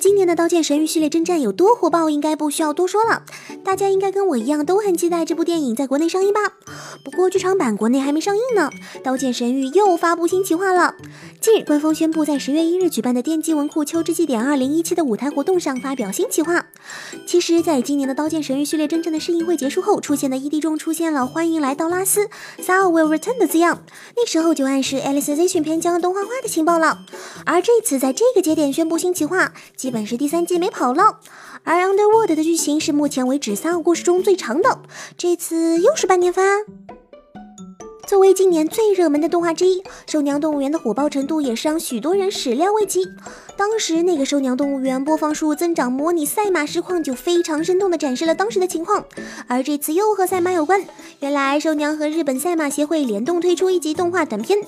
今年的《刀剑神域》系列征战有多火爆，应该不需要多说了。大家应该跟我一样都很期待这部电影在国内上映吧？不过剧场版国内还没上映呢，《刀剑神域》又发布新企划了。近日，官方宣布在十月一日举办的电击文库秋之祭典二零一七的舞台活动上发表新企划。其实，在今年的《刀剑神域》系列真正的试映会结束后，出现的 ED 中出现了“欢迎来到拉斯 s a will return” 的字样，那时候就暗示 Alicization 篇将动画化的情报了。而这次在这个节点宣布新企划，基本是第三季没跑了。而 Underworld 的剧情是目前为止三个故事中最长的，这次又是半年番。作为今年最热门的动画之一，《兽娘动物园》的火爆程度也是让许多人始料未及。当时那个《兽娘动物园》播放数增长模拟赛马实况就非常生动地展示了当时的情况，而这次又和赛马有关。原来兽娘和日本赛马协会联动推出一集动画短片。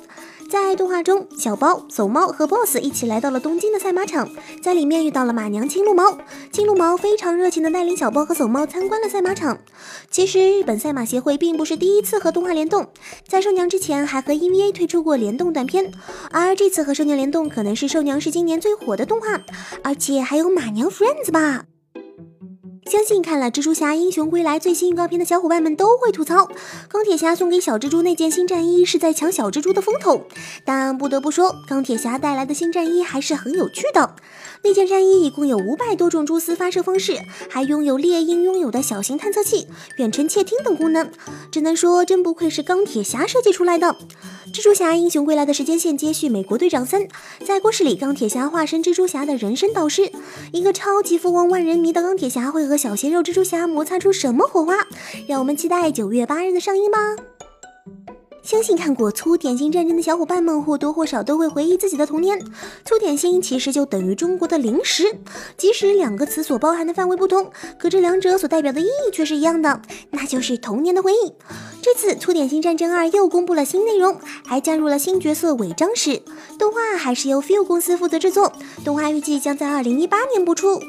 在动画中，小包、走猫和 BOSS 一起来到了东京的赛马场，在里面遇到了马娘青鹿毛。青鹿毛非常热情地带领小包和走猫参观了赛马场。其实，日本赛马协会并不是第一次和动画联动，在兽娘之前还和 EVA 推出过联动短片，而这次和兽娘联动，可能是兽娘是今年最火的动画，而且还有马娘 Friends 吧。相信看了《蜘蛛侠：英雄归来》最新预告片的小伙伴们都会吐槽，钢铁侠送给小蜘蛛那件新战衣是在抢小蜘蛛的风头。但不得不说，钢铁侠带来的新战衣还是很有趣的。那件战衣一共有五百多种蛛丝发射方式，还拥有猎鹰拥有的小型探测器、远程窃听等功能。只能说，真不愧是钢铁侠设计出来的。蜘蛛侠：英雄归来的时间线接续美国队长三，在故事里，钢铁侠化身蜘蛛侠的人生导师，一个超级富翁万人迷的钢铁侠会和小鲜肉蜘蛛侠摩擦出什么火花？让我们期待九月八日的上映吧。相信看过粗点心战争的小伙伴们或多或少都会回忆自己的童年。粗点心其实就等于中国的零食，即使两个词所包含的范围不同，可这两者所代表的意义却是一样的，那就是童年的回忆。这次粗点心战争二又公布了新内容，还加入了新角色伪装史。动画还是由 Feel 公司负责制作，动画预计将在二零一八年播出。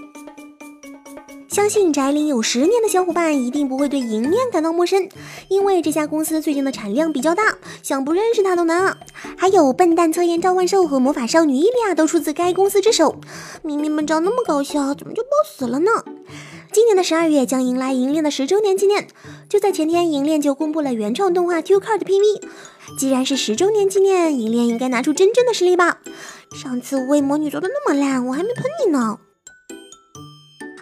相信宅龄有十年的小伙伴一定不会对银链感到陌生，因为这家公司最近的产量比较大，想不认识它都难啊。还有笨蛋测验召唤兽和魔法少女伊利亚都出自该公司之手。明明们长那么搞笑，怎么就爆死了呢？今年的十二月将迎来银链的十周年纪念，就在前天，银链就公布了原创动画 Q Card 的 PV。既然是十周年纪念，银链应该拿出真正的实力吧？上次无畏魔女做的那么烂，我还没喷你呢。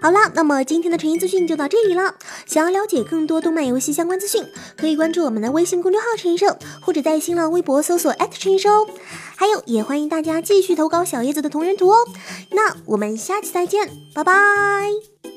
好了，那么今天的成音资讯就到这里了。想要了解更多动漫游戏相关资讯，可以关注我们的微信公众号“陈一生”，或者在新浪微博搜索陈音社哦。还有，也欢迎大家继续投稿小叶子的同人图哦。那我们下期再见，拜拜。